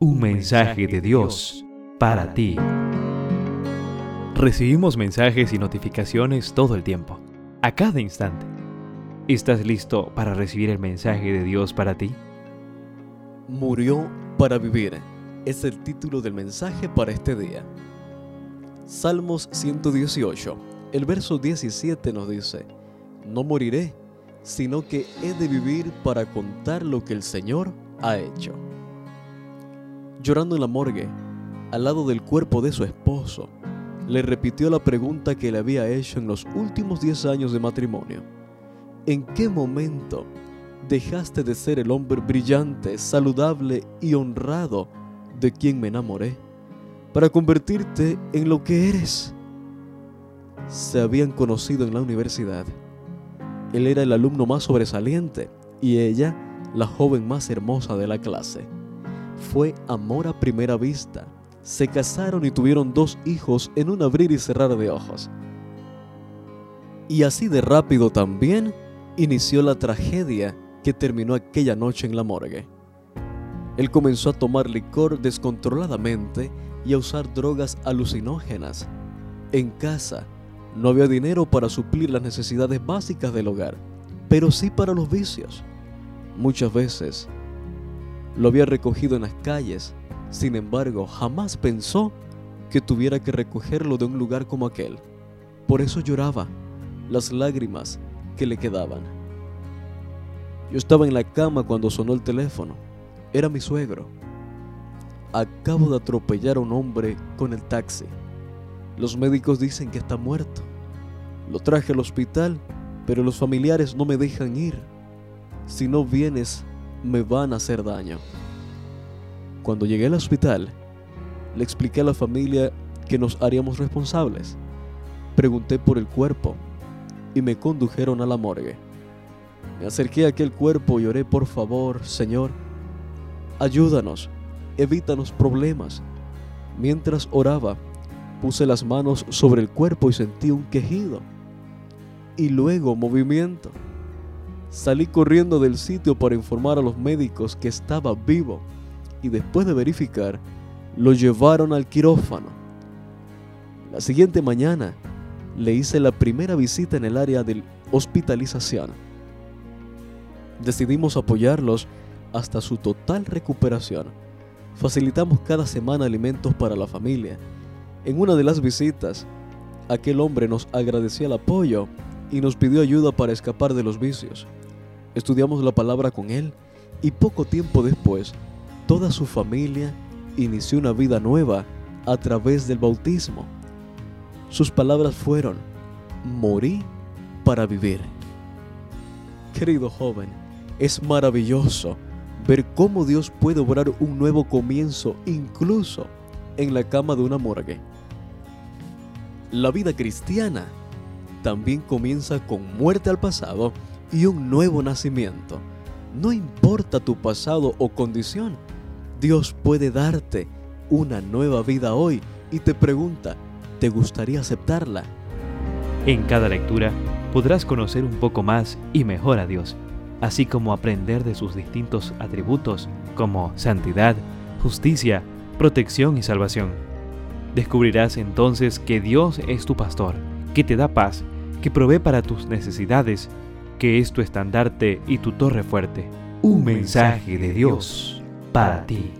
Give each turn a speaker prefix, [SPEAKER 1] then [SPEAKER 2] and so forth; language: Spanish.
[SPEAKER 1] Un mensaje de Dios para ti. Recibimos mensajes y notificaciones todo el tiempo, a cada instante. ¿Estás listo para recibir el mensaje de Dios para ti?
[SPEAKER 2] Murió para vivir es el título del mensaje para este día. Salmos 118, el verso 17 nos dice, No moriré, sino que he de vivir para contar lo que el Señor ha hecho llorando en la morgue, al lado del cuerpo de su esposo, le repitió la pregunta que le había hecho en los últimos 10 años de matrimonio. ¿En qué momento dejaste de ser el hombre brillante, saludable y honrado de quien me enamoré para convertirte en lo que eres? Se habían conocido en la universidad. Él era el alumno más sobresaliente y ella la joven más hermosa de la clase fue amor a primera vista. Se casaron y tuvieron dos hijos en un abrir y cerrar de ojos. Y así de rápido también inició la tragedia que terminó aquella noche en la morgue. Él comenzó a tomar licor descontroladamente y a usar drogas alucinógenas. En casa no había dinero para suplir las necesidades básicas del hogar, pero sí para los vicios. Muchas veces lo había recogido en las calles, sin embargo, jamás pensó que tuviera que recogerlo de un lugar como aquel. Por eso lloraba las lágrimas que le quedaban. Yo estaba en la cama cuando sonó el teléfono. Era mi suegro. Acabo de atropellar a un hombre con el taxi. Los médicos dicen que está muerto. Lo traje al hospital, pero los familiares no me dejan ir. Si no vienes, me van a hacer daño. Cuando llegué al hospital, le expliqué a la familia que nos haríamos responsables. Pregunté por el cuerpo y me condujeron a la morgue. Me acerqué a aquel cuerpo y oré, por favor, Señor, ayúdanos, evítanos problemas. Mientras oraba, puse las manos sobre el cuerpo y sentí un quejido y luego movimiento. Salí corriendo del sitio para informar a los médicos que estaba vivo y después de verificar, lo llevaron al quirófano. La siguiente mañana le hice la primera visita en el área de hospitalización. Decidimos apoyarlos hasta su total recuperación. Facilitamos cada semana alimentos para la familia. En una de las visitas, aquel hombre nos agradeció el apoyo y nos pidió ayuda para escapar de los vicios. Estudiamos la palabra con él y poco tiempo después, toda su familia inició una vida nueva a través del bautismo. Sus palabras fueron, morí para vivir. Querido joven, es maravilloso ver cómo Dios puede obrar un nuevo comienzo incluso en la cama de una morgue. La vida cristiana también comienza con muerte al pasado y un nuevo nacimiento. No importa tu pasado o condición, Dios puede darte una nueva vida hoy y te pregunta, ¿te gustaría aceptarla?
[SPEAKER 1] En cada lectura podrás conocer un poco más y mejor a Dios, así como aprender de sus distintos atributos como santidad, justicia, protección y salvación. Descubrirás entonces que Dios es tu pastor, que te da paz, que provee para tus necesidades que es tu estandarte y tu torre fuerte. Un mensaje de Dios para ti.